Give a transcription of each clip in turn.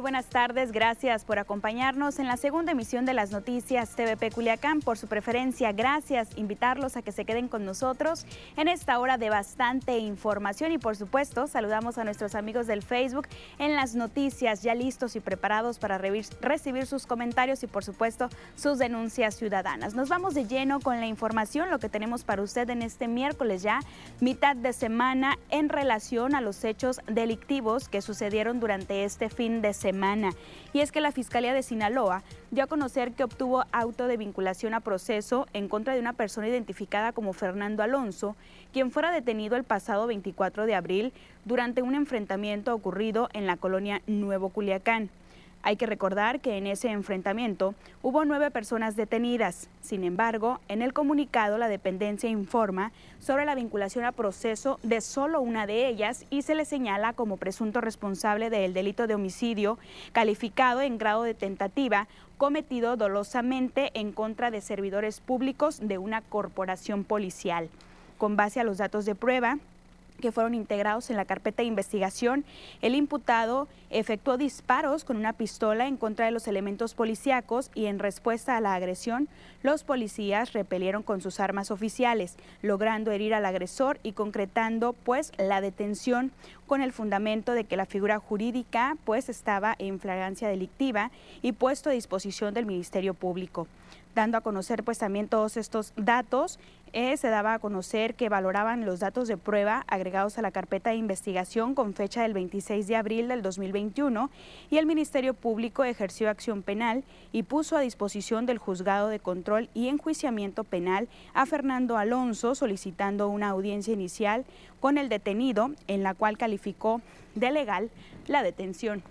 Muy buenas tardes. Gracias por acompañarnos en la segunda emisión de las noticias TVP Culiacán. Por su preferencia, gracias. Invitarlos a que se queden con nosotros en esta hora de bastante información y por supuesto saludamos a nuestros amigos del Facebook en las noticias ya listos y preparados para recibir sus comentarios y por supuesto sus denuncias ciudadanas. Nos vamos de lleno con la información, lo que tenemos para usted en este miércoles ya, mitad de semana en relación a los hechos delictivos que sucedieron durante este fin de semana. Y es que la Fiscalía de Sinaloa dio a conocer que obtuvo auto de vinculación a proceso en contra de una persona identificada como Fernando Alonso, quien fuera detenido el pasado 24 de abril durante un enfrentamiento ocurrido en la colonia Nuevo Culiacán. Hay que recordar que en ese enfrentamiento hubo nueve personas detenidas. Sin embargo, en el comunicado la dependencia informa sobre la vinculación a proceso de solo una de ellas y se le señala como presunto responsable del delito de homicidio calificado en grado de tentativa cometido dolosamente en contra de servidores públicos de una corporación policial. Con base a los datos de prueba, que fueron integrados en la carpeta de investigación, el imputado efectuó disparos con una pistola en contra de los elementos policíacos y en respuesta a la agresión, los policías repelieron con sus armas oficiales, logrando herir al agresor y concretando pues la detención con el fundamento de que la figura jurídica pues estaba en flagrancia delictiva y puesto a disposición del Ministerio Público dando a conocer pues también todos estos datos. Eh, se daba a conocer que valoraban los datos de prueba agregados a la carpeta de investigación con fecha del 26 de abril del 2021 y el Ministerio Público ejerció acción penal y puso a disposición del Juzgado de Control y Enjuiciamiento Penal a Fernando Alonso solicitando una audiencia inicial con el detenido en la cual calificó de legal la detención.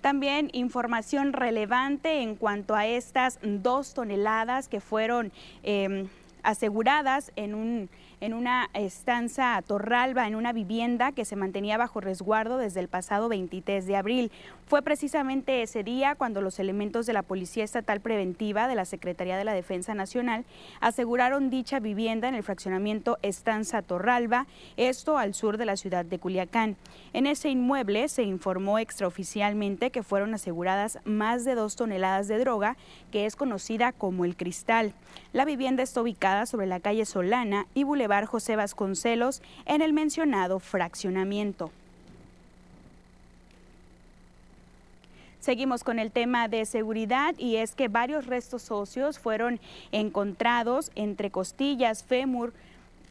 También información relevante en cuanto a estas dos toneladas que fueron em, aseguradas en un en una estanza Torralba, en una vivienda que se mantenía bajo resguardo desde el pasado 23 de abril. Fue precisamente ese día cuando los elementos de la Policía Estatal Preventiva de la Secretaría de la Defensa Nacional aseguraron dicha vivienda en el fraccionamiento Estanza Torralba, esto al sur de la ciudad de Culiacán. En ese inmueble se informó extraoficialmente que fueron aseguradas más de dos toneladas de droga, que es conocida como el cristal. La vivienda está ubicada sobre la calle Solana y Boulevard José Vasconcelos en el mencionado fraccionamiento. Seguimos con el tema de seguridad y es que varios restos óseos fueron encontrados entre costillas, fémur,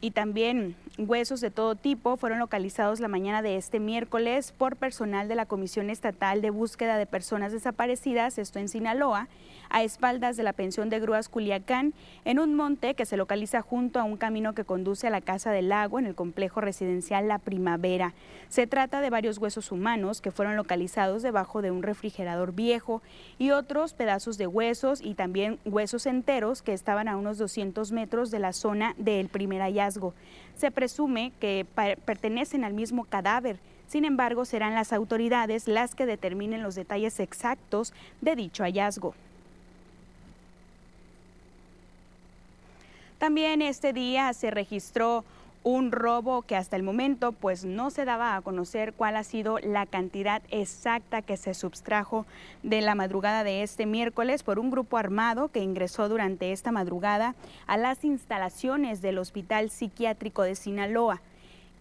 y también huesos de todo tipo fueron localizados la mañana de este miércoles por personal de la Comisión Estatal de Búsqueda de Personas Desaparecidas, esto en Sinaloa, a espaldas de la pensión de grúas Culiacán, en un monte que se localiza junto a un camino que conduce a la Casa del Lago en el complejo residencial La Primavera. Se trata de varios huesos humanos que fueron localizados debajo de un refrigerador viejo y otros pedazos de huesos y también huesos enteros que estaban a unos 200 metros de la zona del primer hallazgo se presume que pertenecen al mismo cadáver. Sin embargo, serán las autoridades las que determinen los detalles exactos de dicho hallazgo. También este día se registró un robo que hasta el momento pues no se daba a conocer cuál ha sido la cantidad exacta que se subtrajo de la madrugada de este miércoles por un grupo armado que ingresó durante esta madrugada a las instalaciones del Hospital Psiquiátrico de Sinaloa,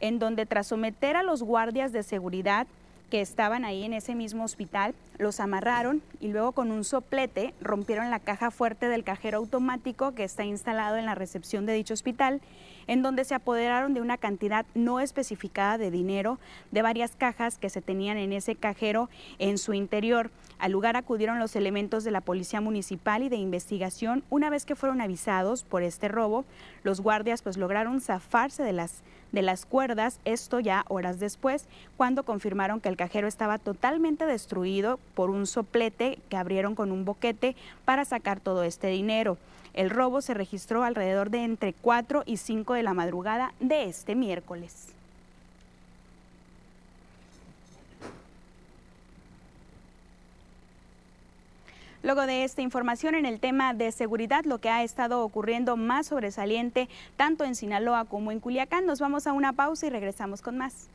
en donde tras someter a los guardias de seguridad que estaban ahí en ese mismo hospital, los amarraron y luego con un soplete rompieron la caja fuerte del cajero automático que está instalado en la recepción de dicho hospital en donde se apoderaron de una cantidad no especificada de dinero de varias cajas que se tenían en ese cajero en su interior. Al lugar acudieron los elementos de la Policía Municipal y de investigación. Una vez que fueron avisados por este robo, los guardias pues lograron zafarse de las de las cuerdas, esto ya horas después, cuando confirmaron que el cajero estaba totalmente destruido por un soplete que abrieron con un boquete para sacar todo este dinero. El robo se registró alrededor de entre 4 y 5 de la madrugada de este miércoles. Luego de esta información en el tema de seguridad, lo que ha estado ocurriendo más sobresaliente tanto en Sinaloa como en Culiacán, nos vamos a una pausa y regresamos con más.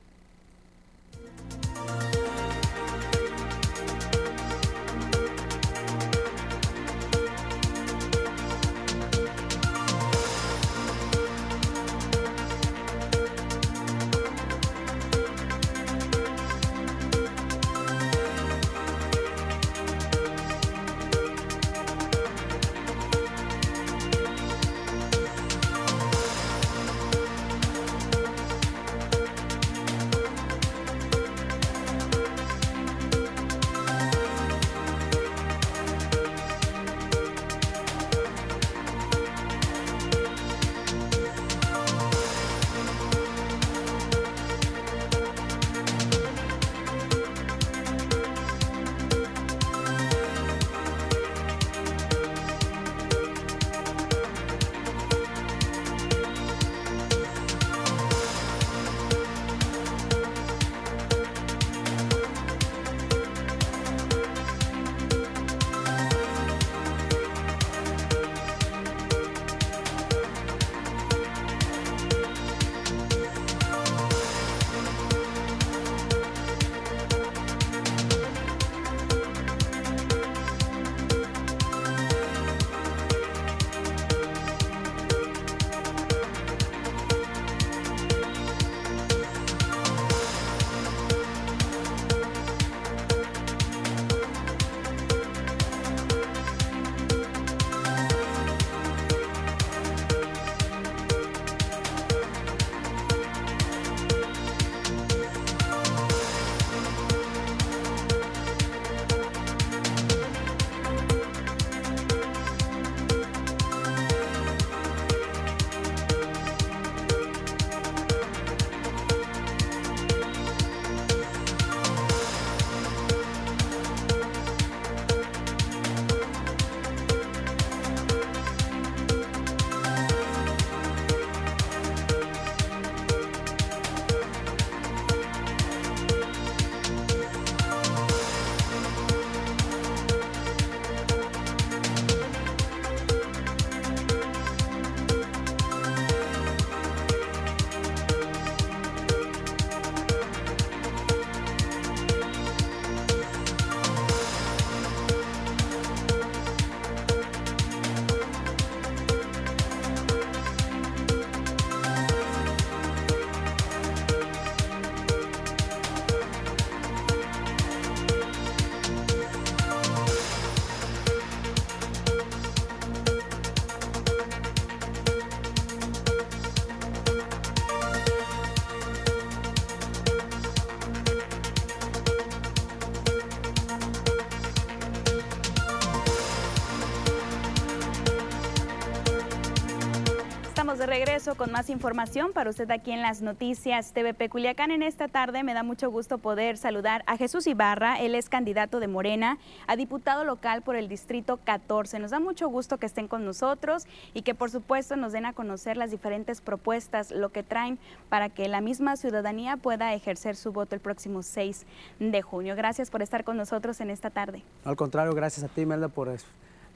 Con más información para usted aquí en las noticias TVP Culiacán. En esta tarde me da mucho gusto poder saludar a Jesús Ibarra. Él es candidato de Morena a diputado local por el Distrito 14. Nos da mucho gusto que estén con nosotros y que por supuesto nos den a conocer las diferentes propuestas, lo que traen para que la misma ciudadanía pueda ejercer su voto el próximo 6 de junio. Gracias por estar con nosotros en esta tarde. Al contrario, gracias a ti, Melda, por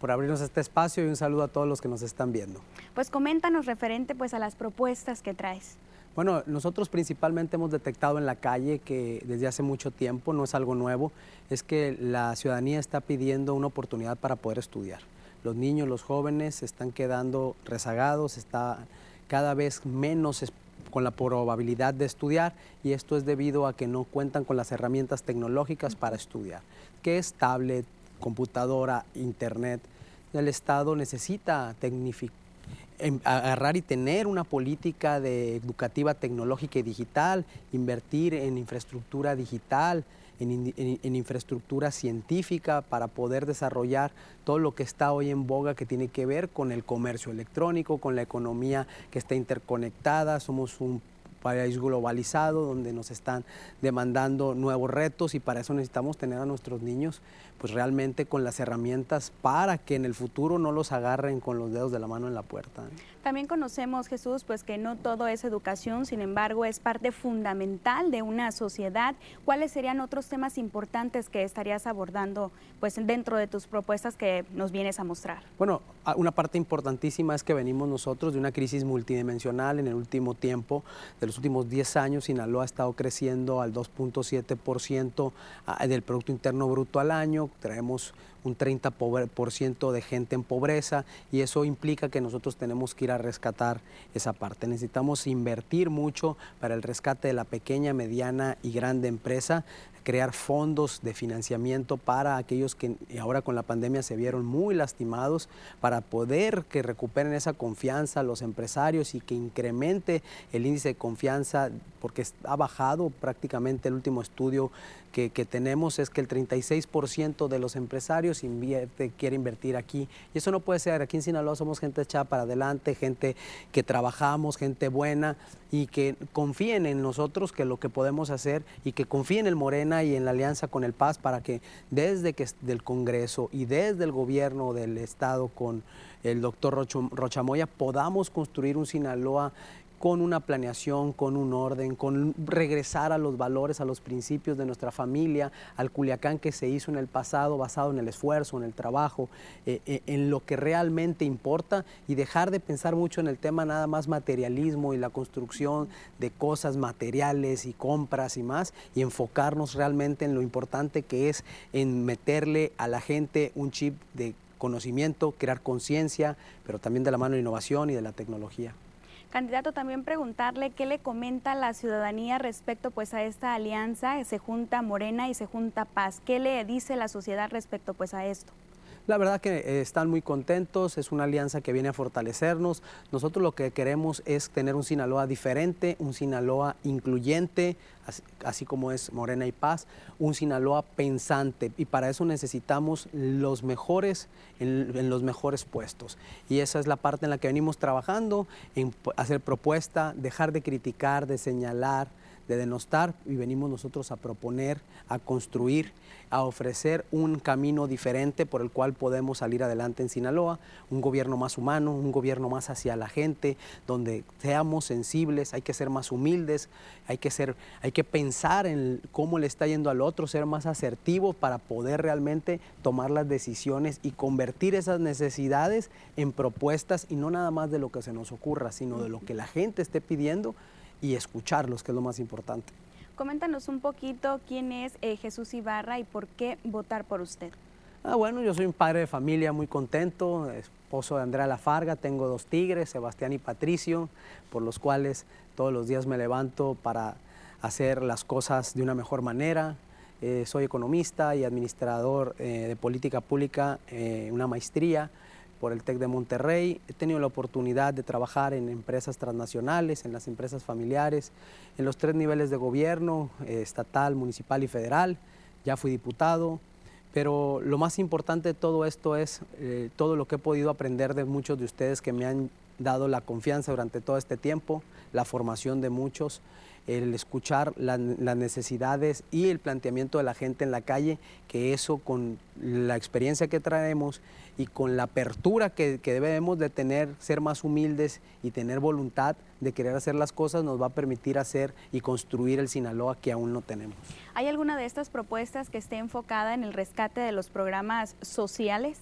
por abrirnos este espacio y un saludo a todos los que nos están viendo. Pues coméntanos referente pues a las propuestas que traes. Bueno, nosotros principalmente hemos detectado en la calle que desde hace mucho tiempo, no es algo nuevo, es que la ciudadanía está pidiendo una oportunidad para poder estudiar. Los niños, los jóvenes se están quedando rezagados, está cada vez menos con la probabilidad de estudiar y esto es debido a que no cuentan con las herramientas tecnológicas para estudiar, que es tablet, computadora, internet. El Estado necesita em, agarrar y tener una política de educativa tecnológica y digital, invertir en infraestructura digital, en, infraestructura científica para poder desarrollar todo lo que está hoy en boga que tiene que ver con el comercio electrónico, con la economía que está interconectada. Somos un país globalizado donde nos están demandando nuevos retos y para eso necesitamos tener a nuestros niños pues realmente con las herramientas para que en el futuro no los agarren con los dedos de la mano en la puerta. También conocemos, Jesús, pues que no todo es educación, sin embargo, es parte fundamental de una sociedad. ¿Cuáles serían otros temas importantes que estarías abordando pues dentro de tus propuestas que nos vienes a mostrar? Bueno, una parte importantísima es que venimos nosotros de una crisis multidimensional en el último tiempo, de los últimos 10 años, Sinaloa ha estado creciendo al 2.7% ah, del Producto Interno Bruto al año, traemos un 30% de gente en pobreza y eso implica que nosotros tenemos que ir a rescatar esa parte. Necesitamos invertir mucho para el rescate de la pequeña, mediana y grande empresa crear fondos de financiamiento para aquellos que ahora con la pandemia se vieron muy lastimados, para poder que recuperen esa confianza los empresarios y que incremente el índice de confianza, porque ha bajado prácticamente el último estudio que, tenemos es que el 36% de los empresarios quiere invertir aquí. Y eso no puede ser. Aquí en Sinaloa somos gente echada para adelante, gente que trabajamos, gente buena y que confíen en nosotros que lo que podemos hacer y que confíen en el Morena y en la alianza con el Paz para que desde que del Congreso y desde el gobierno del Estado con el doctor Rochamoya podamos construir un Sinaloa con una planeación, con un orden, con regresar a los valores, a los principios de nuestra familia, al Culiacán que se hizo en el pasado basado en el esfuerzo, en el trabajo, eh, eh, en lo que realmente importa y dejar de pensar mucho en el tema nada más materialismo y la construcción de cosas materiales y compras y más y enfocarnos realmente en lo importante que es en meterle a la gente un chip de conocimiento, crear conciencia, pero también de la mano de innovación y de la tecnología. Candidato, también preguntarle qué le comenta la ciudadanía respecto pues a esta alianza, se junta Morena y se junta Paz. ¿Qué le dice la sociedad respecto pues a esto? La verdad que eh, están muy contentos, es una alianza que viene a fortalecernos. Nosotros lo que queremos es tener un Sinaloa diferente, un Sinaloa incluyente, así, como es Morena y Paz, un Sinaloa pensante y para eso necesitamos los mejores en, los mejores puestos. Y esa es la parte en la que venimos trabajando, en hacer propuesta, dejar de criticar, de señalar, de denostar y venimos nosotros a proponer, a construir, a ofrecer un camino diferente por el cual podemos salir adelante en Sinaloa, un gobierno más humano, un gobierno más hacia la gente, donde seamos sensibles, hay que ser más humildes, hay que ser, hay que pensar en cómo le está yendo al otro, ser más asertivo para poder realmente tomar las decisiones y convertir esas necesidades en propuestas y no nada más de lo que se nos ocurra, sino de lo que la gente esté pidiendo y escucharlos, que es lo más importante. Coméntanos un poquito quién es eh, Jesús Ibarra y por qué votar por usted. Ah, bueno, yo soy un padre de familia muy contento, esposo de Andrea Lafarga, tengo dos tigres, Sebastián y Patricio, por los cuales todos los días me levanto para hacer las cosas de una mejor manera. Eh, soy economista y administrador eh, de política pública, una maestría por el TEC de Monterrey. He tenido la oportunidad de trabajar en empresas transnacionales, en las empresas familiares, en los tres niveles de gobierno, eh, estatal, municipal y federal. Ya fui diputado, pero lo más importante de todo esto es eh, todo lo que he podido aprender de muchos de ustedes que me han dado la confianza durante todo este tiempo, la formación de muchos el escuchar las necesidades y el planteamiento de la gente en la calle, que eso con la experiencia que traemos y con la apertura que, debemos de tener, ser más humildes y tener voluntad de querer hacer las cosas, nos va a permitir hacer y construir el Sinaloa que aún no tenemos. ¿Hay alguna de estas propuestas que esté enfocada en el rescate de los programas sociales?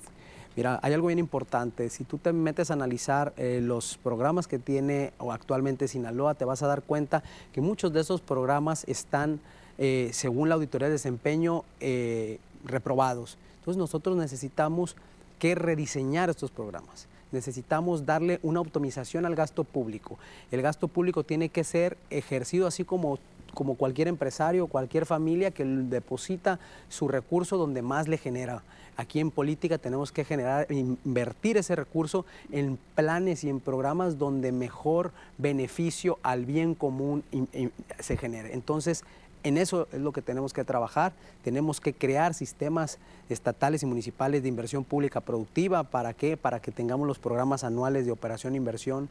Mira, hay algo bien importante. Si tú te metes a analizar eh, los programas que tiene actualmente Sinaloa, te vas a dar cuenta que muchos de esos programas están, eh, según la auditoría de desempeño, eh, reprobados. Entonces nosotros necesitamos que rediseñar estos programas. Necesitamos darle una optimización al gasto público. El gasto público tiene que ser ejercido así como como cualquier empresario, cualquier familia que deposita su recurso donde más le genera. Aquí en política tenemos que generar, invertir ese recurso en planes y en programas donde mejor beneficio al bien común se genere. Entonces, en eso es lo que tenemos que trabajar. Tenemos que crear sistemas estatales y municipales de inversión pública productiva. ¿Para qué? Para que tengamos los programas anuales de operación e inversión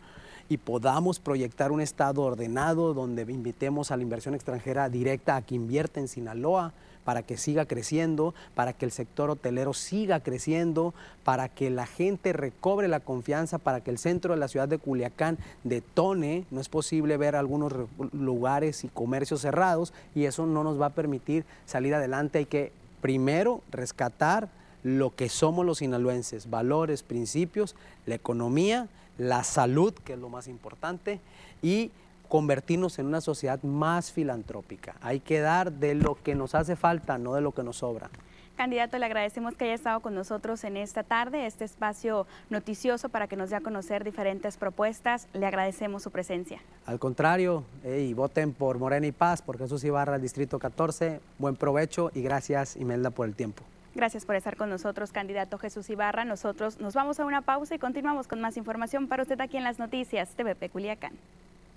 y podamos proyectar un Estado ordenado donde invitemos a la inversión extranjera directa a que invierta en Sinaloa para que siga creciendo, para que el sector hotelero siga creciendo, para que la gente recobre la confianza, para que el centro de la ciudad de Culiacán detone. No es posible ver algunos lugares y comercios cerrados y eso no nos va a permitir salir adelante. Hay que primero rescatar lo que somos los sinaloenses, valores, principios, la economía, la salud, que es lo más importante, y convertirnos en una sociedad más filantrópica. Hay que dar de lo que nos hace falta, no de lo que nos sobra. Candidato, le agradecemos que haya estado con nosotros en esta tarde, este espacio noticioso para que nos dé a conocer diferentes propuestas. Le agradecemos su presencia. Al contrario, y voten por Morena y Paz, por Jesús Ibarra, el Distrito 14. Buen provecho y gracias, Imelda, por el tiempo. Gracias por estar con nosotros, candidato Jesús Ibarra. Nosotros nos vamos a una pausa y continuamos con más información para usted aquí en las noticias TVP Culiacán.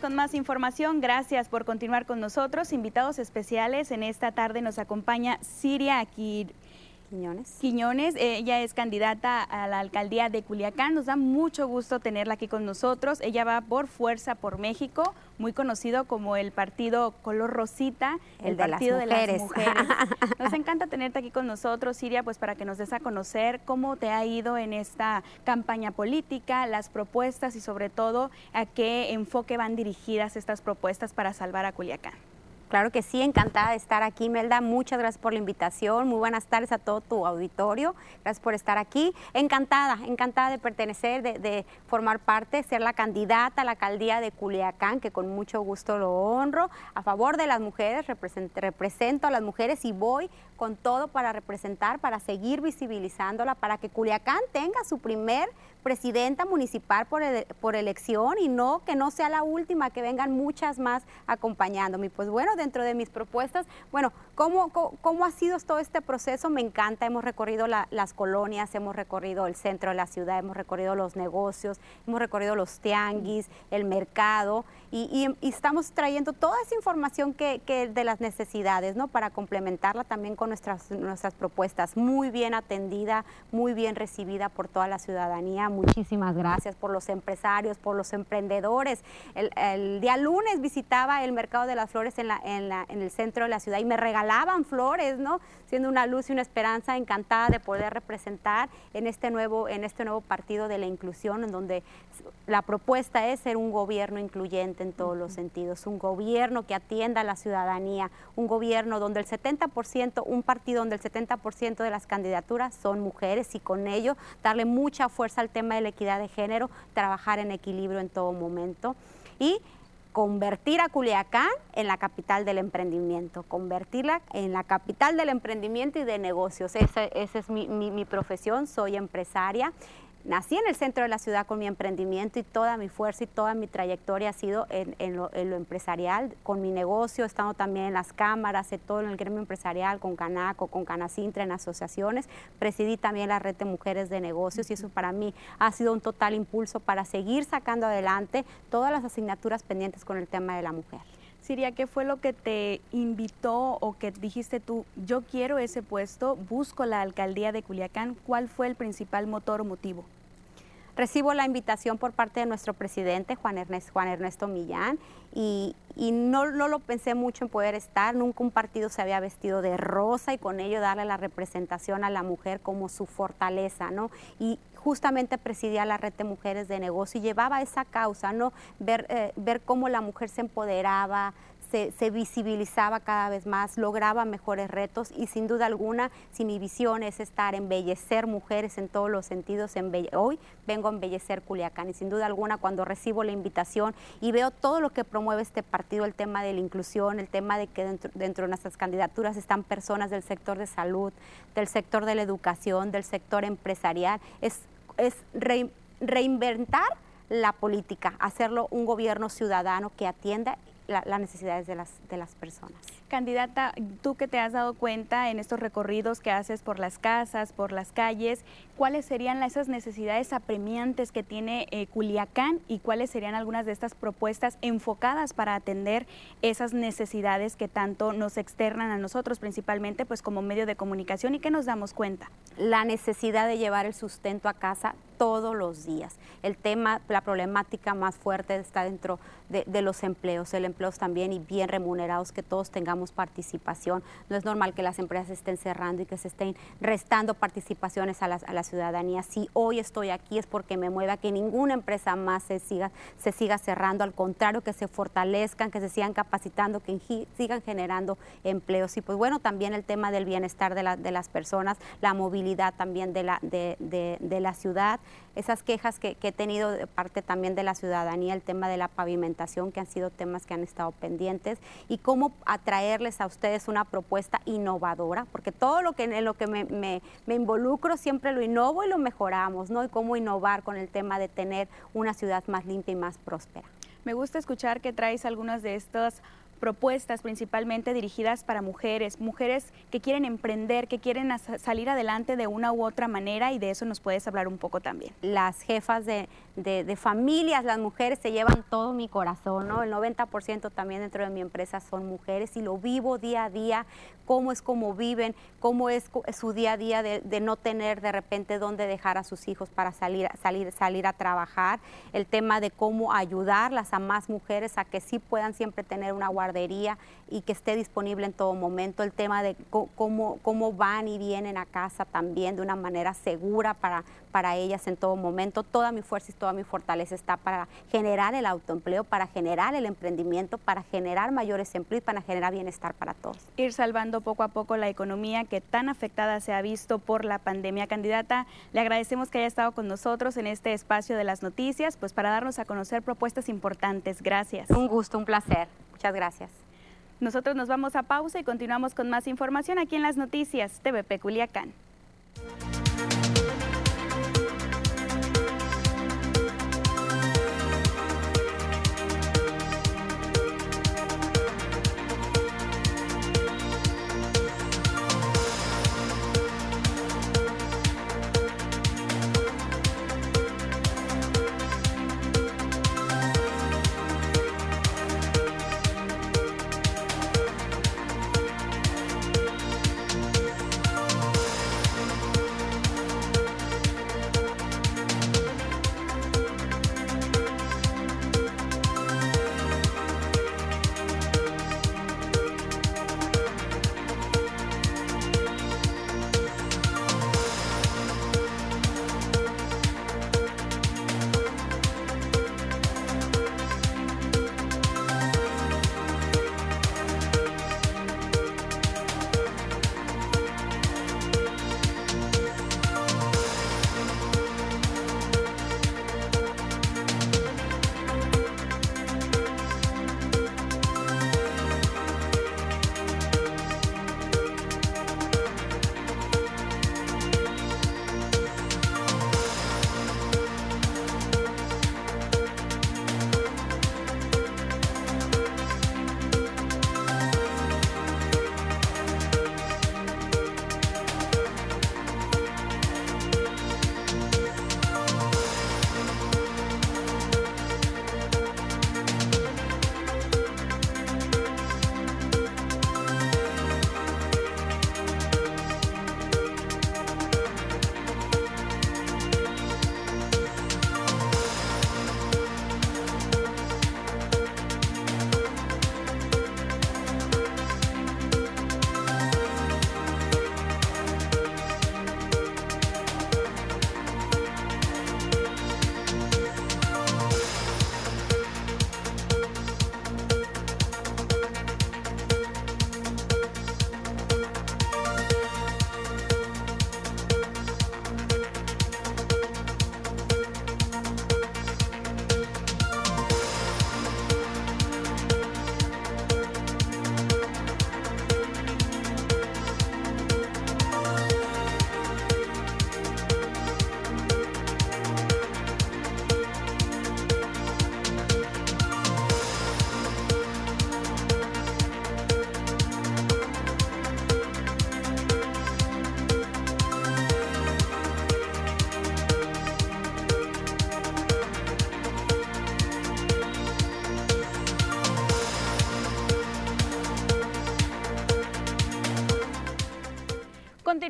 Con más información. Gracias por continuar con nosotros. Invitados especiales en esta tarde nos acompaña Siria aquí Quiñones. Quiñones, ella es candidata a la alcaldía de Culiacán. Nos da mucho gusto tenerla aquí con nosotros. Ella va por Fuerza por México, muy conocido como el partido Color Rosita, el, partido de las mujeres. Nos encanta tenerte aquí con nosotros, Siria, pues para que nos des a conocer cómo te ha ido en esta campaña política, las propuestas y sobre todo a qué enfoque van dirigidas estas propuestas para salvar a Culiacán. Claro que sí, encantada de estar aquí, Melda. Muchas gracias por la invitación. Muy buenas tardes a todo tu auditorio. Gracias por estar aquí. Encantada, encantada de pertenecer, de, formar parte, ser la candidata a la alcaldía de Culiacán, que con mucho gusto lo honro. A favor de las mujeres, represento a las mujeres y voy con todo para representar, para seguir visibilizándola, para que Culiacán tenga su primer presidenta municipal por, por elección y no que no sea la última, que vengan muchas más acompañándome. Pues bueno, dentro de mis propuestas. Bueno, ¿cómo, cómo, ha sido todo este proceso? Me encanta, hemos recorrido las colonias, hemos recorrido el centro de la ciudad, hemos recorrido los negocios, hemos recorrido los tianguis, el mercado y, estamos trayendo toda esa información que, de las necesidades, ¿no? Para complementarla también con nuestras, nuestras propuestas. Muy bien atendida, muy bien recibida por toda la ciudadanía. Muchísimas gracias por los empresarios, por los emprendedores. El, día lunes visitaba el mercado de las flores en, en el centro de la ciudad y me regalaban flores, ¿no? Siendo una luz y una esperanza, encantada de poder representar en este nuevo, en este nuevo partido de la inclusión, en donde la propuesta es ser un gobierno incluyente en todos los sentidos, un gobierno que atienda a la ciudadanía, un gobierno donde el 70%, un partido donde el 70% de las candidaturas son mujeres y con ello darle mucha fuerza al tema de la equidad de género, trabajar en equilibrio en todo momento y convertir a Culiacán en la capital del emprendimiento, convertirla en la capital del emprendimiento y de negocios. Esa, es mi, mi profesión, soy empresaria nací en el centro de la ciudad con mi emprendimiento y toda mi fuerza y toda mi trayectoria ha sido en, lo, empresarial, con mi negocio, estando también en las cámaras, en todo en el gremio empresarial, con Canaco, con Canacintra, en asociaciones. Presidí también la red de mujeres de negocios y eso para mí ha sido un total impulso para seguir sacando adelante todas las asignaturas pendientes con el tema de la mujer. Siria, ¿qué fue lo que te invitó o que dijiste tú, yo quiero ese puesto, busco la alcaldía de Culiacán? ¿Cuál fue el principal motor o motivo? Recibo la invitación por parte de nuestro presidente, Juan Ernesto, Juan Ernesto Millán, y, no, lo pensé mucho en poder estar. Nunca un partido se había vestido de rosa y con ello darle la representación a la mujer como su fortaleza, ¿no? Y justamente presidía la red de mujeres de negocio y llevaba esa causa, ¿no? Ver, eh, ver cómo la mujer se empoderaba, se, visibilizaba cada vez más, lograba mejores retos y sin duda alguna, si mi visión es estar, embellecer mujeres en todos los sentidos, hoy vengo a embellecer Culiacán. Y sin duda alguna cuando recibo la invitación y veo todo lo que promueve este partido, el tema de la inclusión, el tema de que dentro, de nuestras candidaturas están personas del sector de salud, del sector de la educación, del sector empresarial, es, es reinventar la política, hacerlo un gobierno ciudadano que atienda las necesidades de las, de las personas. Candidata, tú que te has dado cuenta en estos recorridos que haces por las casas, por las calles, ¿cuáles serían esas necesidades apremiantes que tiene eh, Culiacán y cuáles serían algunas de estas propuestas enfocadas para atender esas necesidades que tanto nos externan a nosotros, principalmente pues como medio de comunicación y que nos damos cuenta? La necesidad de llevar el sustento a casa todos los días. El tema, la problemática más fuerte está dentro de, los empleos, el empleos también y bien remunerados, que todos tengamos participación. No es normal que las empresas estén cerrando y que se estén restando participaciones a la, ciudadanía. Si hoy estoy aquí es porque me mueva que ninguna empresa más se siga, se siga cerrando, al contrario, que se fortalezcan, que se sigan capacitando, que sigan generando empleos. Y pues bueno, también el tema del bienestar de, de las personas, la movilidad también de la, de, de la ciudad esas quejas que, he tenido de parte también de la ciudadanía, el tema de la pavimentación, que han sido temas que han estado pendientes, y cómo atraerles a ustedes una propuesta innovadora, porque todo lo que en lo que me, me, involucro siempre lo innovo y lo mejoramos, ¿no? Y cómo innovar con el tema de tener una ciudad más limpia y más próspera. Me gusta escuchar que traes algunas de estas propuestas principalmente dirigidas para mujeres, mujeres que quieren emprender, que quieren salir adelante de una u otra manera y de eso nos puedes hablar un poco también. Las jefas de, de, familias, las mujeres se llevan todo mi corazón, ¿no? El 90% también dentro de mi empresa son mujeres y lo vivo día a día, cómo es como viven, cómo es su día a día de, de no tener de repente dónde dejar a sus hijos para salir, salir, salir a trabajar, el tema de cómo ayudarlas a más mujeres a que sí puedan siempre tener una guardia y que esté disponible en todo momento, el tema de cómo, cómo van y vienen a casa también de una manera segura para, para ellas en todo momento. Toda mi fuerza toda mi fortaleza está para generar el autoempleo, para generar el emprendimiento, para generar mayores empleos y para generar bienestar para todos. Ir salvando poco a poco la economía que tan afectada se ha visto por la pandemia. Candidata, le agradecemos que haya estado con nosotros en este espacio de las noticias, pues para darnos a conocer propuestas importantes. Gracias. Un gusto, un placer. Muchas gracias. Nosotros nos vamos a pausa y continuamos con más información aquí en las noticias TVP Culiacán.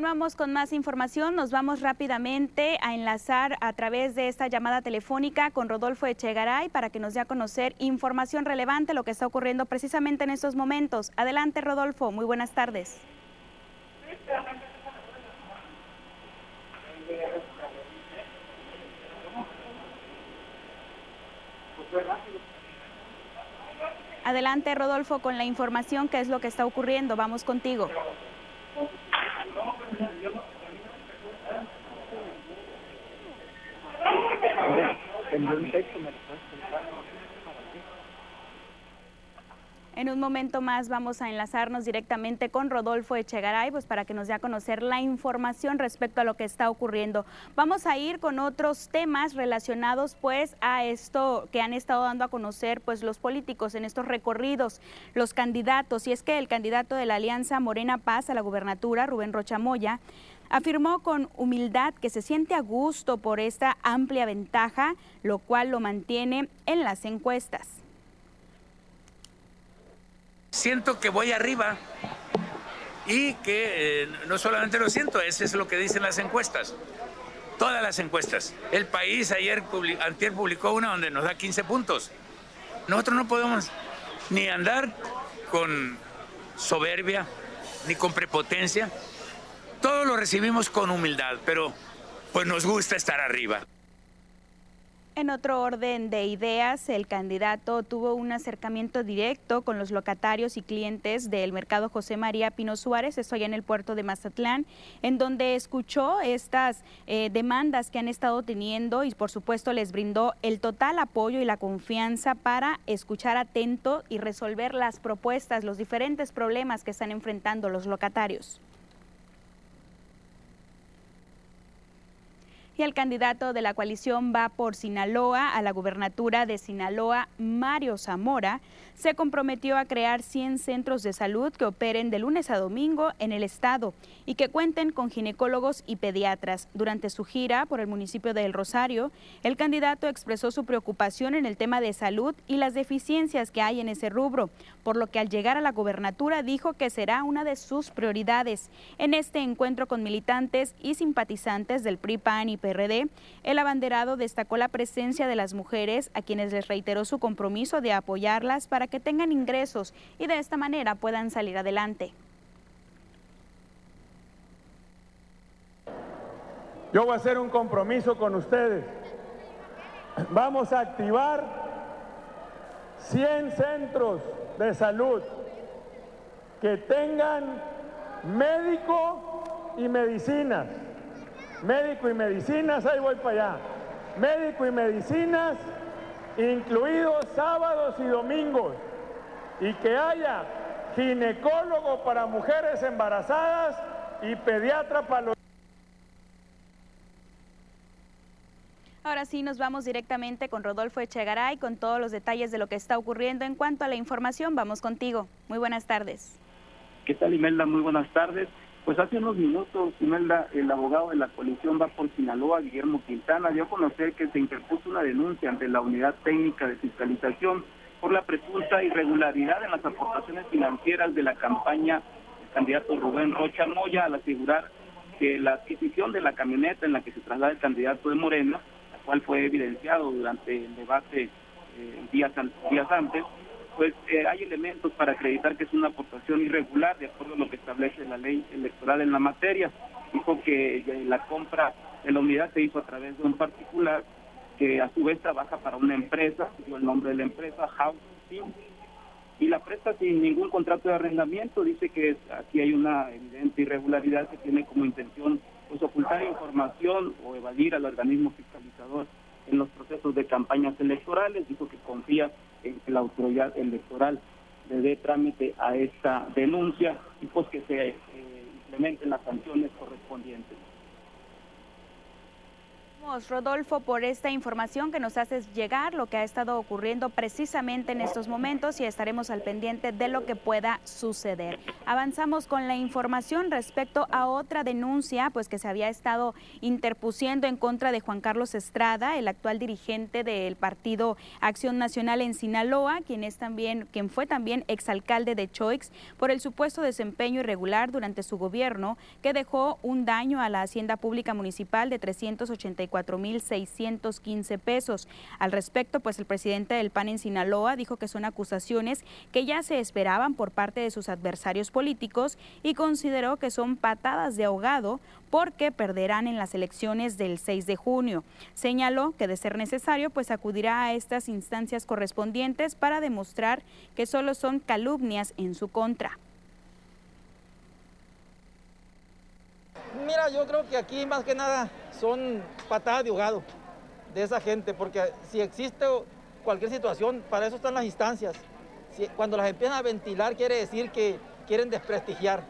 Continuamos con más información. Nos vamos rápidamente a enlazar a través de esta llamada telefónica con Rodolfo Echegaray para que nos dé a conocer información relevante, lo que está ocurriendo precisamente en estos momentos. Adelante, Rodolfo. Muy buenas tardes. Adelante, Rodolfo, con la información, qué es lo que está ocurriendo. Vamos contigo. En un momento más vamos a enlazarnos directamente con Rodolfo Echegaray pues para que nos dé a conocer la información respecto a lo que está ocurriendo. Vamos a ir con otros temas relacionados pues a esto que han estado dando a conocer pues los políticos en estos recorridos, los candidatos. Y es que el candidato de la Alianza Morena Paz a la gubernatura, Rubén Rochamoya, afirmó con humildad que se siente a gusto por esta amplia ventaja, lo cual lo mantiene en las encuestas. Siento que voy arriba y que eh, no solamente lo siento, eso es lo que dicen las encuestas. Todas las encuestas. El país ayer antier publicó una donde nos da 15 puntos. Nosotros no podemos ni andar con soberbia ni con prepotencia, todo lo recibimos con humildad, pero pues nos gusta estar arriba. En otro orden de ideas, el candidato tuvo un acercamiento directo con los locatarios y clientes del mercado José María Pino Suárez, esto allá en el puerto de Mazatlán, en donde escuchó estas eh, demandas que han estado teniendo y por supuesto les brindó el total apoyo y la confianza para escuchar atento y resolver las propuestas, los diferentes problemas que están enfrentando los locatarios. Y el candidato de la coalición va por Sinaloa a la gubernatura de Sinaloa, Mario Zamora, se comprometió a crear 100 centros de salud que operen de lunes a domingo en el estado y que cuenten con ginecólogos y pediatras. Durante su gira por el municipio de El Rosario, el candidato expresó su preocupación en el tema de salud y las deficiencias que hay en ese rubro, por lo que al llegar a la gubernatura dijo que será una de sus prioridades. En este encuentro con militantes y simpatizantes del PRI, PAN y PRD, el abanderado destacó la presencia de las mujeres a quienes les reiteró su compromiso de apoyarlas para que tengan ingresos y de esta manera puedan salir adelante. Yo voy a hacer un compromiso con ustedes. Vamos a activar 100 centros de salud que tengan médico y medicinas. Médico y medicinas, ahí voy para allá. Médico y medicinas incluidos sábados y domingos, y que haya ginecólogo para mujeres embarazadas y pediatra para los... Ahora sí, nos vamos directamente con Rodolfo Echegaray con todos los detalles de lo que está ocurriendo. En cuanto a la información, vamos contigo. Muy buenas tardes. ¿Qué tal, Imelda? Muy buenas tardes. Pues hace unos minutos, Imelda, el abogado de la coalición va por Sinaloa, Guillermo Quintana, dio a conocer que se interpuso una denuncia ante la Unidad Técnica de Fiscalización por la presunta irregularidad en las aportaciones financieras de la campaña del candidato Rubén Rocha Moya al asegurar que la adquisición de la camioneta en la que se traslada el candidato de Morena, la cual fue evidenciado durante el debate eh, días, días antes, pues eh, hay elementos para acreditar que es una aportación irregular de acuerdo a lo que establece la ley electoral en la materia. Dijo que la compra de la unidad se hizo a través de un particular que a su vez trabaja para una empresa, dio el nombre de la empresa, House y la presta sin ningún contrato de arrendamiento. Dice que aquí hay una evidente irregularidad que tiene como intención pues, ocultar información o evadir al organismo fiscalizador en los procesos de campañas electorales. Dijo que confía que la autoridad electoral le dé trámite a esta denuncia y pues que se eh, implementen las sanciones correspondientes. Rodolfo, por esta información que nos haces llegar, lo que ha estado ocurriendo precisamente en estos momentos y estaremos al pendiente de lo que pueda suceder. Avanzamos con la información respecto a otra denuncia pues que se había estado interpusiendo en contra de Juan Carlos Estrada, el actual dirigente del Partido Acción Nacional en Sinaloa, quien es también quien fue también exalcalde de Choix por el supuesto desempeño irregular durante su gobierno que dejó un daño a la hacienda pública municipal de 384 4.615 pesos. Al respecto, pues el presidente del PAN en Sinaloa dijo que son acusaciones que ya se esperaban por parte de sus adversarios políticos y consideró que son patadas de ahogado porque perderán en las elecciones del 6 de junio. Señaló que de ser necesario, pues acudirá a estas instancias correspondientes para demostrar que solo son calumnias en su contra. Mira, yo creo que aquí más que nada son patadas de ahogado de esa gente, porque si existe cualquier situación, para eso están las instancias. cuando las empiezan a ventilar quiere decir que quieren desprestigiar.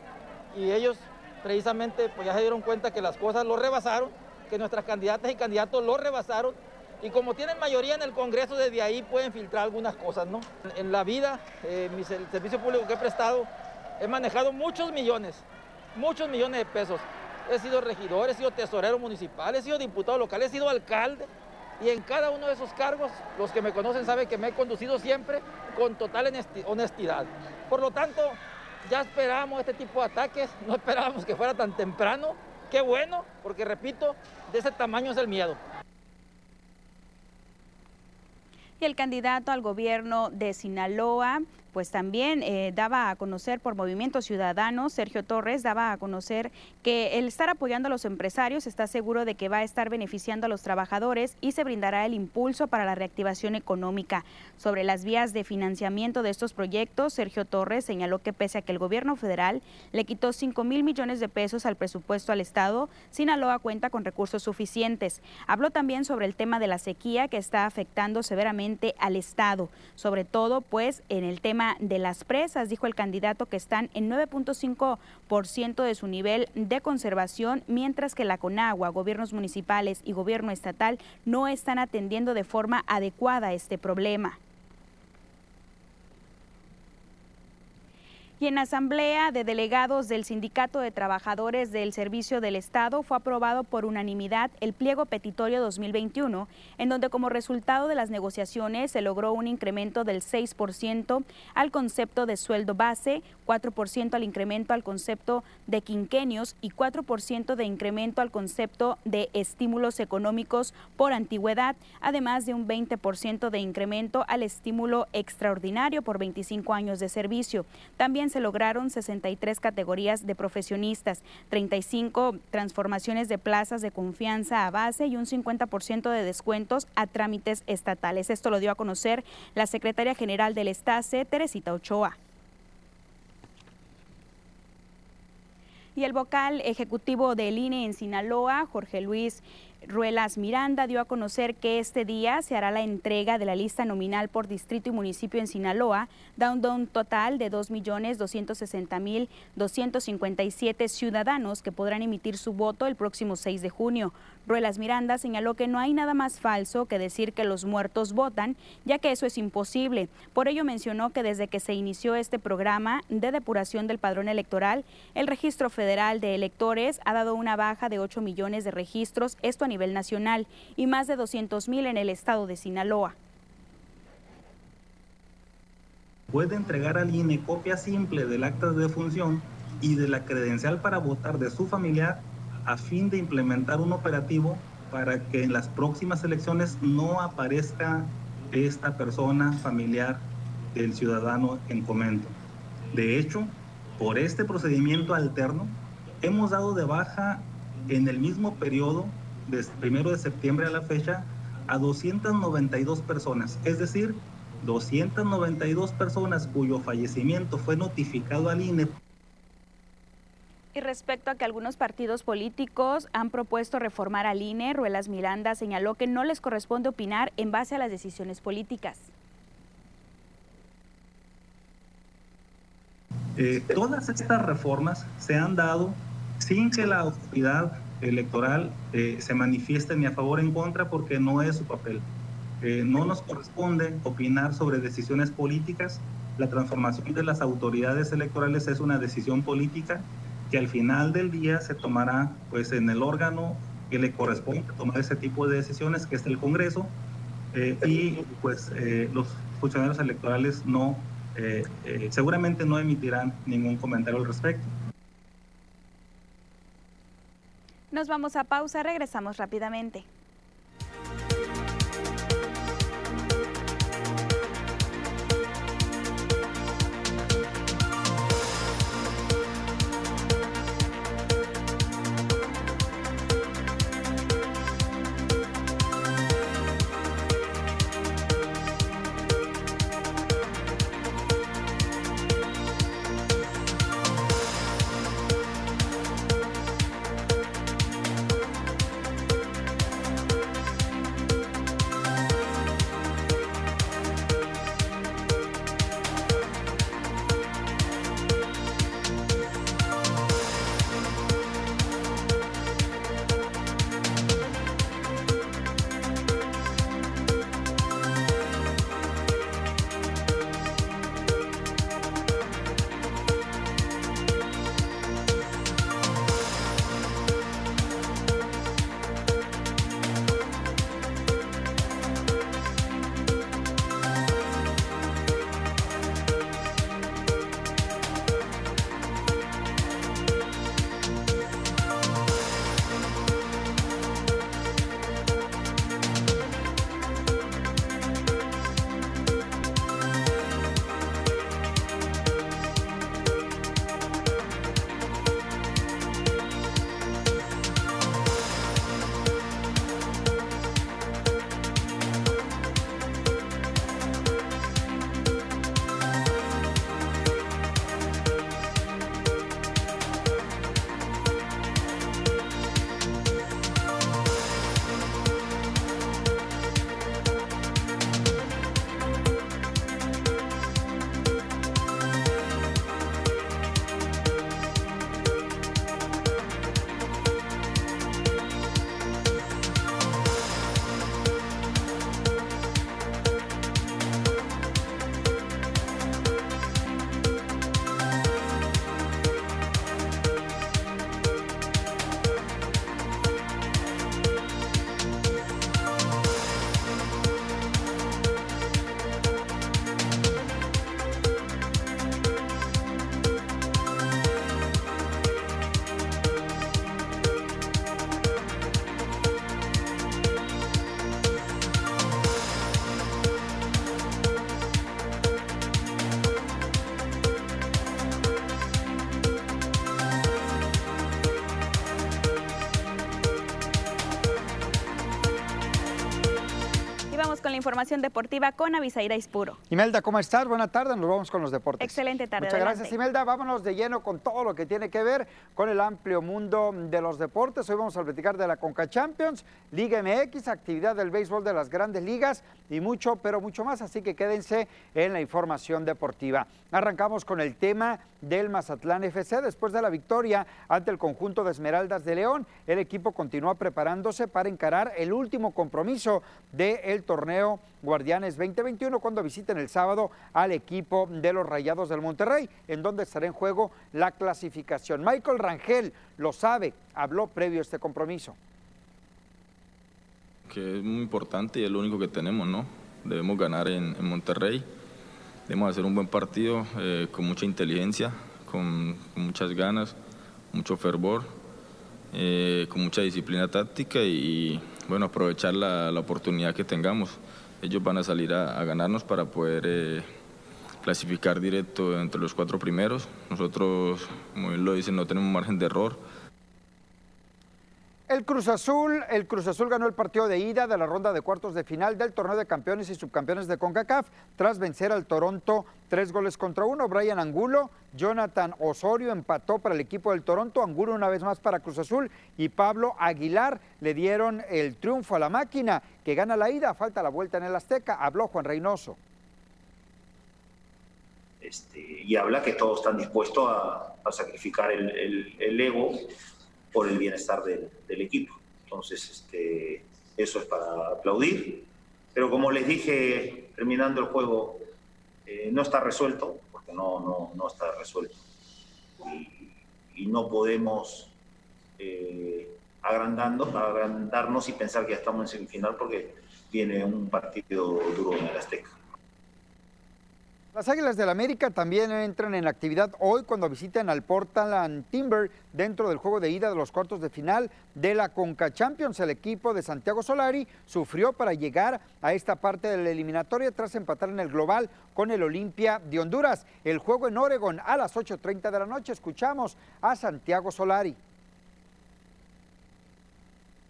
Y ellos precisamente pues ya se dieron cuenta que las cosas lo rebasaron, que nuestras candidatas y candidatos lo rebasaron. Y como tienen mayoría en el Congreso, desde ahí pueden filtrar algunas cosas, ¿no? En la vida, eh, el servicio público que he prestado, he manejado muchos millones, muchos millones de pesos he sido regidor, he sido tesorero municipal, he sido diputado local, he sido alcalde. Y en cada uno de esos cargos, los que me conocen saben que me he conducido siempre con total honestidad. Por lo tanto, ya esperábamos este tipo de ataques, no esperábamos que fuera tan temprano. Qué bueno, porque repito, de ese tamaño es el miedo. Y el candidato al gobierno de Sinaloa, pues también eh, daba a conocer por Movimiento Ciudadano, Sergio Torres daba a conocer que el estar apoyando a los empresarios está seguro de que va a estar beneficiando a los trabajadores y se brindará el impulso para la reactivación económica. Sobre las vías de financiamiento de estos proyectos, Sergio Torres señaló que pese a que el gobierno federal le quitó 5 mil millones de pesos al presupuesto al Estado, Sinaloa cuenta con recursos suficientes. Habló también sobre el tema de la sequía que está afectando severamente al Estado, sobre todo pues en el tema de las presas, dijo el candidato que están en 9.5% de su nivel de conservación, mientras que la Conagua, gobiernos municipales y gobierno estatal no están atendiendo de forma adecuada este problema. Y en asamblea de delegados del Sindicato de Trabajadores del Servicio del Estado fue aprobado por unanimidad el pliego petitorio 2021, en donde como resultado de las negociaciones se logró un incremento del 6% al concepto de sueldo base, 4% al incremento al concepto de quinquenios y 4% de incremento al concepto de estímulos económicos por antigüedad, además de un 20% de incremento al estímulo extraordinario por 25 años de servicio. También se lograron 63 categorías de profesionistas, 35 transformaciones de plazas de confianza a base y un 50% de descuentos a trámites estatales. Esto lo dio a conocer la secretaria general del Estase, Teresita Ochoa. Y el vocal ejecutivo del INE en Sinaloa, Jorge Luis Ruelas Miranda dio a conocer que este día se hará la entrega de la lista nominal por distrito y municipio en Sinaloa, dando un total de 2.260.257 ciudadanos que podrán emitir su voto el próximo 6 de junio. Ruelas Miranda señaló que no hay nada más falso que decir que los muertos votan, ya que eso es imposible. Por ello mencionó que desde que se inició este programa de depuración del padrón electoral, el Registro Federal de Electores ha dado una baja de 8 millones de registros, esto nivel nacional, y más de 200 mil en el estado de Sinaloa. Puede entregar al INE copia simple del acta de defunción y de la credencial para votar de su familiar a fin de implementar un operativo para que en las próximas elecciones no aparezca esta persona familiar del ciudadano en comento. De hecho, por este procedimiento alterno, hemos dado de baja en el mismo periodo, desde primero de septiembre a la fecha, a 292 personas, es decir, 292 personas cuyo fallecimiento fue notificado al INE y respecto a que algunos partidos políticos han propuesto reformar al INE, Ruelas Miranda señaló que no les corresponde opinar en base a las decisiones políticas. Eh, todas estas reformas se han dado sin que la autoridad electoral eh, se manifieste ni a favor o en contra porque no es su papel. Eh, no nos corresponde opinar sobre decisiones políticas. La transformación de las autoridades electorales es una decisión política que al final del día se tomará pues en el órgano que le corresponde tomar ese tipo de decisiones, que es el Congreso, eh, y pues los funcionarios electorales no, seguramente no emitirán ningún comentario al respecto. Nos vamos a pausa, regresamos rápidamente. Información deportiva con Avisaira Ispuro. Imelda, ¿cómo estás? Buenas tardes, nos vamos con los deportes. Excelente tarde. Muchas gracias, Imelda. Vámonos de lleno con todo lo que tiene que ver con el amplio mundo de los deportes. Hoy vamos a platicar de la Conca Champions, Liga MX, actividad del béisbol de las grandes ligas y mucho, pero mucho más. Así que quédense en la información deportiva. Arrancamos con el tema del Mazatlán FC. Después de la victoria ante el conjunto de Esmeraldas de León, el equipo continúa preparándose para encarar el último compromiso del torneo Guardianes 2021 cuando visiten el sábado al equipo de los Rayados del Monterrey, en donde estará en juego la clasificación. Michael Rangel lo sabe, habló previo a este compromiso. Que es muy importante y es lo único que tenemos, ¿no? Debemos ganar en, Monterrey, debemos hacer un buen partido eh, con mucha inteligencia, con, muchas ganas, mucho fervor, eh, con mucha disciplina táctica y, bueno, aprovechar la, la oportunidad que tengamos ellos van a salir a, ganarnos para poder eh, clasificar directo entre los cuatro primeros. Nosotros, como él lo dice, no tenemos margen de error. El Cruz Azul, el Cruz Azul ganó el partido de ida de la ronda de cuartos de final del torneo de campeones y subcampeones de CONCACAF tras vencer al Toronto tres goles contra uno. Brian Angulo, Jonathan Osorio empató para el equipo del Toronto, Angulo una vez más para Cruz Azul y Pablo Aguilar le dieron el triunfo a la máquina que gana la ida, falta la vuelta en el Azteca. Habló Juan Reynoso. Este, y habla que todos están dispuestos a, sacrificar el, el ego por el bienestar del, equipo. Entonces, este, eso es para aplaudir. Pero como les dije, terminando el juego, eh, no está resuelto, porque no, no, no está resuelto. Y, no podemos eh, agrandando, agrandarnos y pensar que ya estamos en semifinal porque viene un partido duro en el Azteca. Las Águilas del América también entran en actividad hoy cuando visiten al Portland Timber dentro del juego de ida de los cuartos de final de la Conca Champions. El equipo de Santiago Solari sufrió para llegar a esta parte de la eliminatoria tras empatar en el global con el Olimpia de Honduras. El juego en Oregon a las 8.30 de la noche. Escuchamos a Santiago Solari.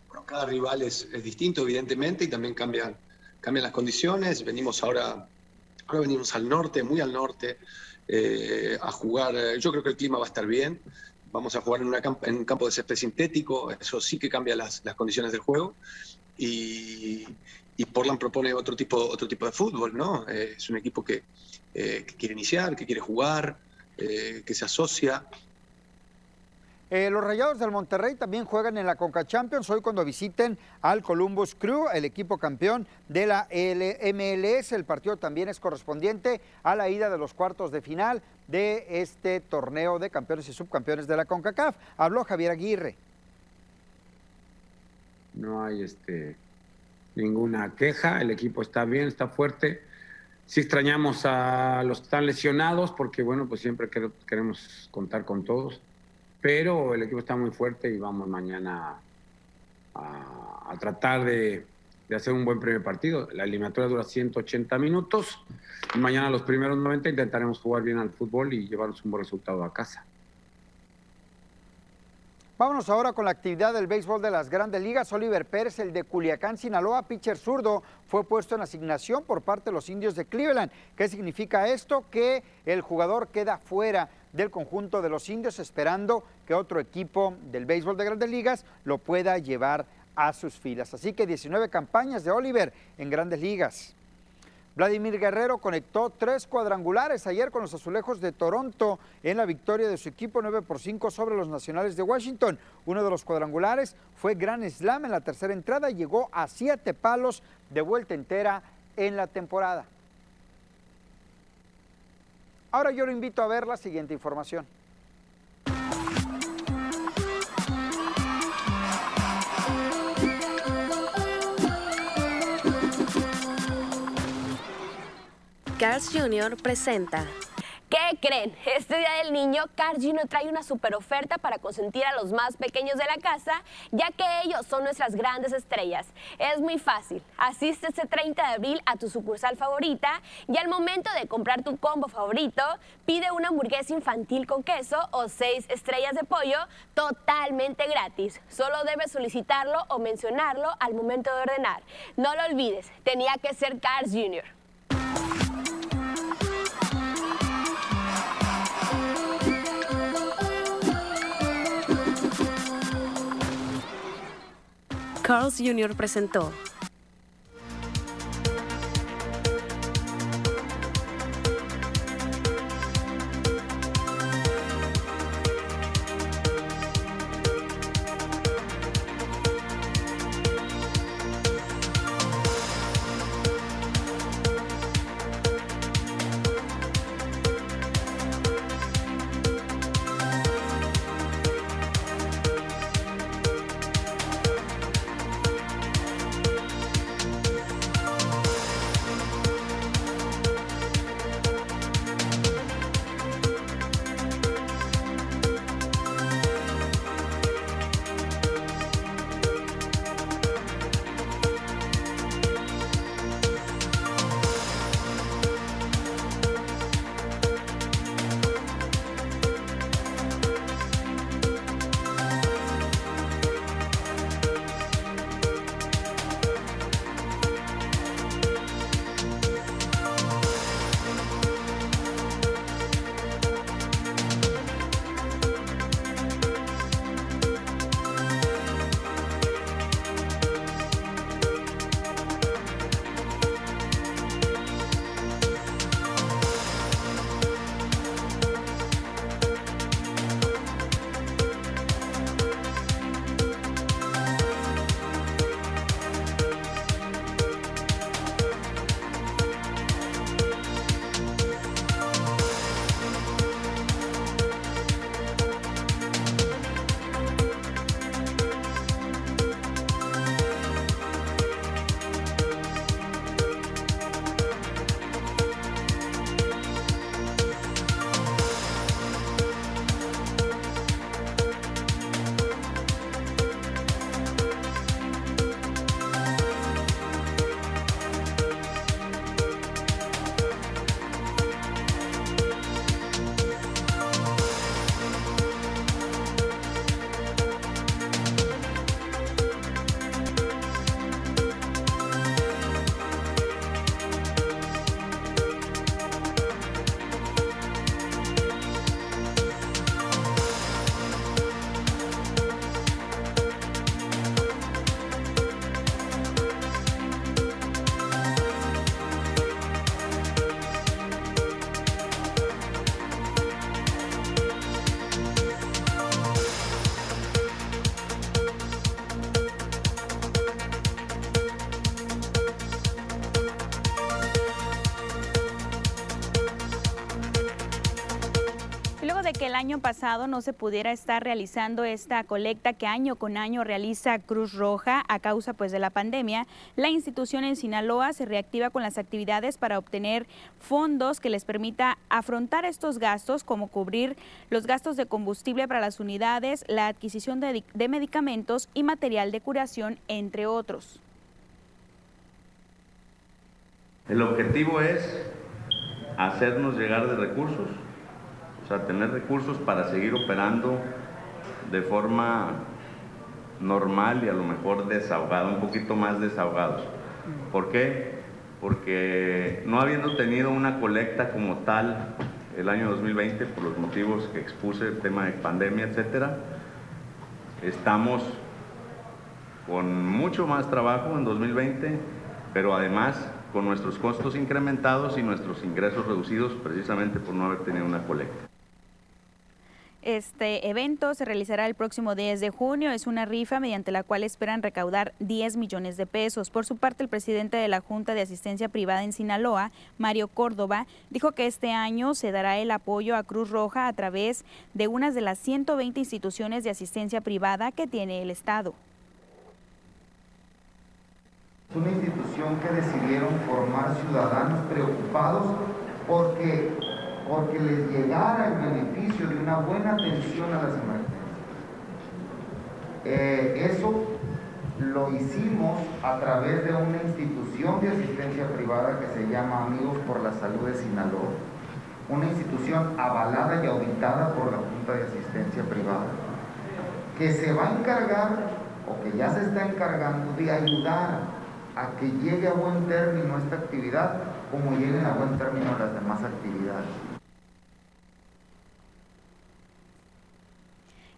Bueno, cada rival es, distinto, evidentemente, y también cambian, cambian las condiciones. Venimos ahora Ahora venimos al norte, muy al norte, eh, a jugar. Eh, yo creo que el clima va a estar bien. Vamos a jugar en, un campo de césped sintético, eso sí que cambia las, condiciones del juego. Y, Portland propone otro tipo, otro tipo de fútbol, ¿no? Eh, es un equipo que, que, quiere iniciar, que quiere jugar, que se asocia. Eh, los Rayados del Monterrey también juegan en la Conca Champions hoy cuando visiten al Columbus Crew, el equipo campeón de la MLS. El partido también es correspondiente a la ida de los cuartos de final de este torneo de campeones y subcampeones de la CONCACAF. Habló Javier Aguirre. No hay este, ninguna queja, el equipo está bien, está fuerte. Sí extrañamos a los que están lesionados porque, bueno, pues siempre queremos contar con todos pero el equipo está muy fuerte y vamos mañana a, tratar de, hacer un buen primer partido. La eliminatoria dura 180 minutos y mañana los primeros 90 intentaremos jugar bien al fútbol y llevarnos un buen resultado a casa. Vámonos ahora con la actividad del béisbol de las grandes ligas. Oliver Pérez, el de Culiacán, Sinaloa, pitcher zurdo, fue puesto en asignación por parte de los indios de Cleveland. ¿Qué significa esto? Que el jugador queda fuera del conjunto de los indios, esperando que otro equipo del béisbol de grandes ligas lo pueda llevar a sus filas. Así que 19 campañas de Oliver en grandes ligas. Vladimir Guerrero conectó tres cuadrangulares ayer con los azulejos de Toronto en la victoria de su equipo 9 por 5 sobre los nacionales de Washington. Uno de los cuadrangulares fue Gran Slam en la tercera entrada y llegó a siete palos de vuelta entera en la temporada. Ahora yo lo invito a ver la siguiente información. Carl's Jr. presenta ¿Qué creen? Este Día del Niño, Cargino trae una super oferta para consentir a los más pequeños de la casa, ya que ellos son nuestras grandes estrellas. Es muy fácil. Asiste este 30 de abril a tu sucursal favorita y al momento de comprar tu combo favorito, pide una hamburguesa infantil con queso o seis estrellas de pollo totalmente gratis. Solo debes solicitarlo o mencionarlo al momento de ordenar. No lo olvides, tenía que ser Cars Jr. Carl's Jr. presentó año pasado no se pudiera estar realizando esta colecta que año con año realiza Cruz Roja a causa pues de la pandemia, la institución en Sinaloa se reactiva con las actividades para obtener fondos que les permita afrontar estos gastos como cubrir los gastos de combustible para las unidades, la adquisición de, de medicamentos y material de curación, entre otros. El objetivo es hacernos llegar de recursos o sea, tener recursos para seguir operando de forma normal y a lo mejor desahogado, un poquito más desahogados. ¿Por qué? Porque no habiendo tenido una colecta como tal el año 2020, por los motivos que expuse, el tema de pandemia, etcétera, estamos con mucho más trabajo en 2020, pero además con nuestros costos incrementados y nuestros ingresos reducidos precisamente por no haber tenido una colecta. Este evento se realizará el próximo 10 de junio. Es una rifa mediante la cual esperan recaudar 10 millones de pesos. Por su parte, el presidente de la Junta de Asistencia Privada en Sinaloa, Mario Córdoba, dijo que este año se dará el apoyo a Cruz Roja a través de unas de las 120 instituciones de asistencia privada que tiene el Estado. Es una institución que decidieron formar ciudadanos preocupados porque porque les llegara el beneficio de una buena atención a las emergencias. Eh, eso lo hicimos a través de una institución de asistencia privada que se llama Amigos por la Salud de Sinaloa, una institución avalada y auditada por la Junta de Asistencia Privada, que se va a encargar, o que ya se está encargando, de ayudar a que llegue a buen término esta actividad, como lleguen a buen término las demás actividades.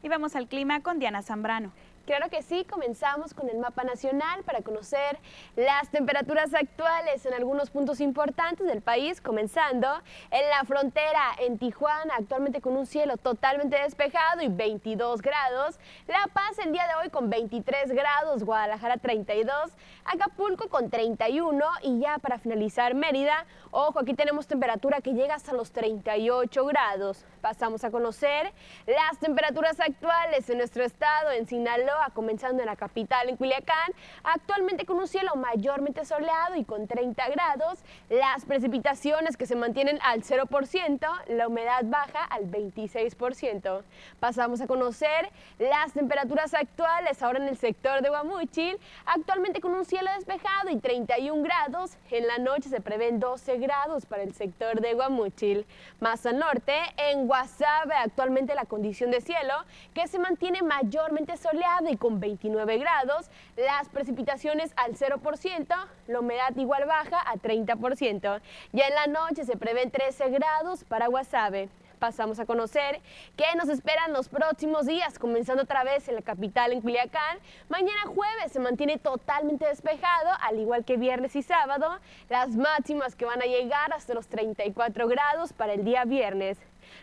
Y vamos al clima con Diana Zambrano. Claro que sí, comenzamos con el mapa nacional para conocer las temperaturas actuales en algunos puntos importantes del país, comenzando en la frontera en Tijuana, actualmente con un cielo totalmente despejado y 22 grados, La Paz el día de hoy con 23 grados, Guadalajara 32, Acapulco con 31 y ya para finalizar Mérida, ojo, aquí tenemos temperatura que llega hasta los 38 grados. Pasamos a conocer las temperaturas actuales en nuestro estado, en Sinaloa, comenzando en la capital, en Culiacán, actualmente con un cielo mayormente soleado y con 30 grados, las precipitaciones que se mantienen al 0%, la humedad baja al 26%. Pasamos a conocer las temperaturas actuales ahora en el sector de Guamuchil, actualmente con un cielo despejado y 31 grados, en la noche se prevén 12 grados para el sector de Guamuchil. Más al norte, en Guasave, actualmente la condición de cielo que se mantiene mayormente soleado y con 29 grados, las precipitaciones al 0%, la humedad igual baja a 30%. Ya en la noche se prevén 13 grados para Guasave pasamos a conocer qué nos esperan los próximos días, comenzando otra vez en la capital, en Culiacán. Mañana jueves se mantiene totalmente despejado, al igual que viernes y sábado. Las máximas que van a llegar hasta los 34 grados para el día viernes.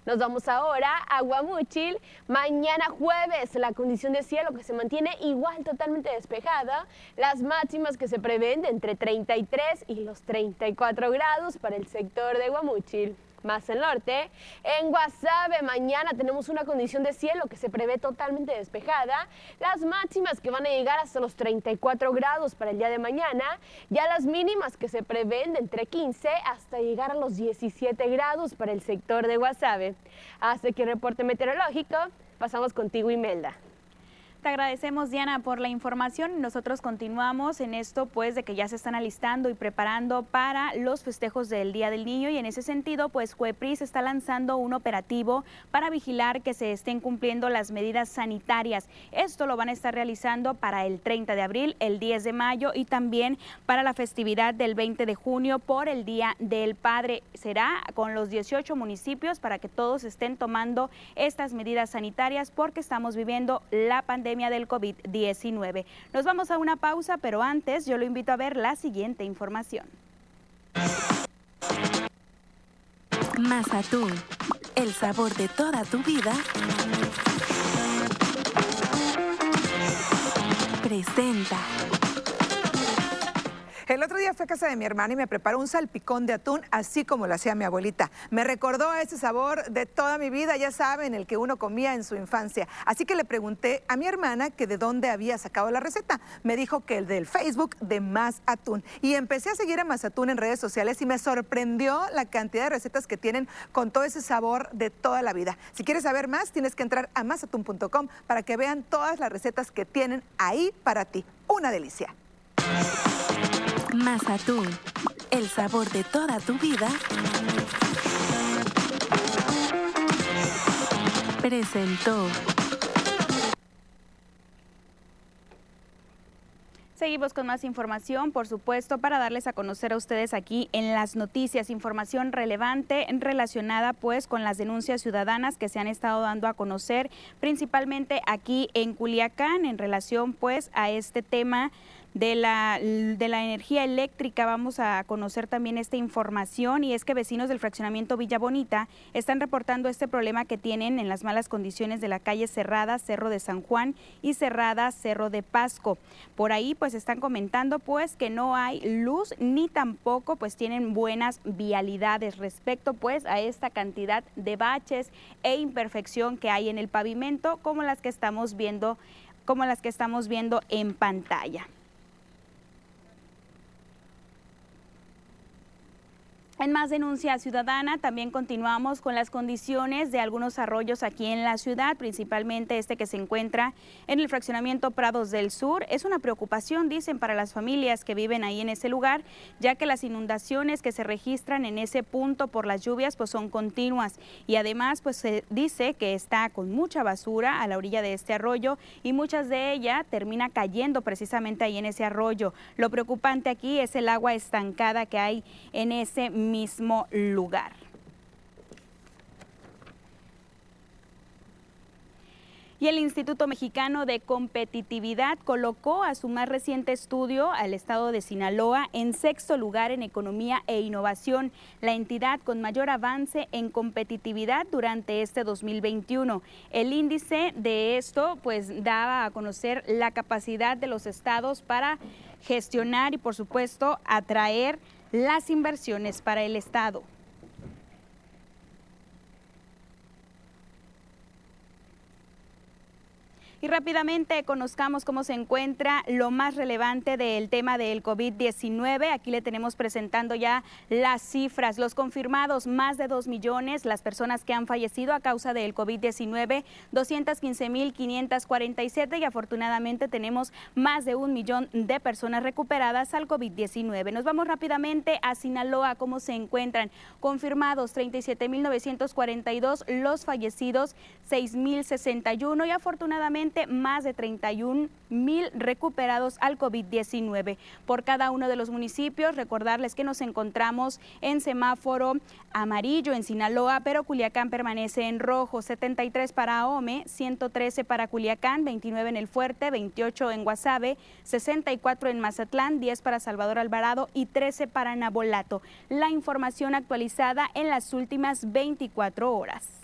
Nos vamos ahora a Guamuchil. Mañana jueves la condición de cielo que se mantiene igual totalmente despejada. Las máximas que se prevén de entre 33 y los 34 grados para el sector de Guamuchil más al norte. En Guasave mañana tenemos una condición de cielo que se prevé totalmente despejada. Las máximas que van a llegar hasta los 34 grados para el día de mañana. Ya las mínimas que se prevén de entre 15 hasta llegar a los 17 grados para el sector de Guasave. Hasta aquí el reporte meteorológico. Pasamos contigo, Imelda. Te agradecemos, Diana, por la información. Nosotros continuamos en esto, pues, de que ya se están alistando y preparando para los festejos del Día del Niño y en ese sentido, pues, Cuepris está lanzando un operativo para vigilar que se estén cumpliendo las medidas sanitarias. Esto lo van a estar realizando para el 30 de abril, el 10 de mayo y también para la festividad del 20 de junio por el Día del Padre. Será con los 18 municipios para que todos estén tomando estas medidas sanitarias porque estamos viviendo la pandemia del COVID-19. Nos vamos a una pausa, pero antes yo lo invito a ver la siguiente información. Más atún, el sabor de toda tu vida. Presenta. El otro día fui a casa de mi hermana y me preparó un salpicón de atún, así como lo hacía mi abuelita. Me recordó a ese sabor de toda mi vida, ya saben, el que uno comía en su infancia. Así que le pregunté a mi hermana que de dónde había sacado la receta. Me dijo que el del Facebook de Más Atún. Y empecé a seguir a Más Atún en redes sociales y me sorprendió la cantidad de recetas que tienen con todo ese sabor de toda la vida. Si quieres saber más, tienes que entrar a masatún.com para que vean todas las recetas que tienen ahí para ti. Una delicia. Mazatún, el sabor de toda tu vida. Presentó. Seguimos con más información, por supuesto, para darles a conocer a ustedes aquí en las noticias, información relevante relacionada pues con las denuncias ciudadanas que se han estado dando a conocer, principalmente aquí en Culiacán, en relación pues a este tema de la, de la energía eléctrica vamos a conocer también esta información y es que vecinos del fraccionamiento Villa Bonita están reportando este problema que tienen en las malas condiciones de la calle Cerrada, Cerro de San Juan y Cerrada, Cerro de Pasco. Por ahí pues están comentando pues que no hay luz ni tampoco pues tienen buenas vialidades respecto pues a esta cantidad de baches e imperfección que hay en el pavimento como las que estamos viendo como las que estamos viendo en pantalla. En más denuncia ciudadana, también continuamos con las condiciones de algunos arroyos aquí en la ciudad, principalmente este que se encuentra en el fraccionamiento Prados del Sur. Es una preocupación, dicen, para las familias que viven ahí en ese lugar, ya que las inundaciones que se registran en ese punto por las lluvias pues son continuas y además pues se dice que está con mucha basura a la orilla de este arroyo y muchas de ellas termina cayendo precisamente ahí en ese arroyo. Lo preocupante aquí es el agua estancada que hay en ese mismo lugar. Y el Instituto Mexicano de Competitividad colocó a su más reciente estudio al estado de Sinaloa en sexto lugar en economía e innovación, la entidad con mayor avance en competitividad durante este 2021. El índice de esto pues daba a conocer la capacidad de los estados para gestionar y por supuesto atraer las inversiones para el Estado. Y rápidamente conozcamos cómo se encuentra lo más relevante del tema del COVID-19. Aquí le tenemos presentando ya las cifras, los confirmados, más de 2 millones, las personas que han fallecido a causa del COVID-19, 215.547 y afortunadamente tenemos más de un millón de personas recuperadas al COVID-19. Nos vamos rápidamente a Sinaloa, cómo se encuentran confirmados 37.942, los fallecidos 6.061 y afortunadamente más de 31 mil recuperados al COVID-19. Por cada uno de los municipios, recordarles que nos encontramos en semáforo amarillo en Sinaloa, pero Culiacán permanece en rojo, 73 para Ome, 113 para Culiacán, 29 en El Fuerte, 28 en Guasave, 64 en Mazatlán, 10 para Salvador Alvarado y 13 para Nabolato. La información actualizada en las últimas 24 horas.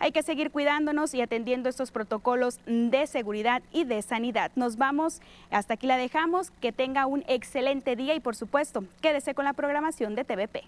Hay que seguir cuidándonos y atendiendo estos protocolos de seguridad y de sanidad. Nos vamos, hasta aquí la dejamos, que tenga un excelente día y por supuesto, quédese con la programación de TVP.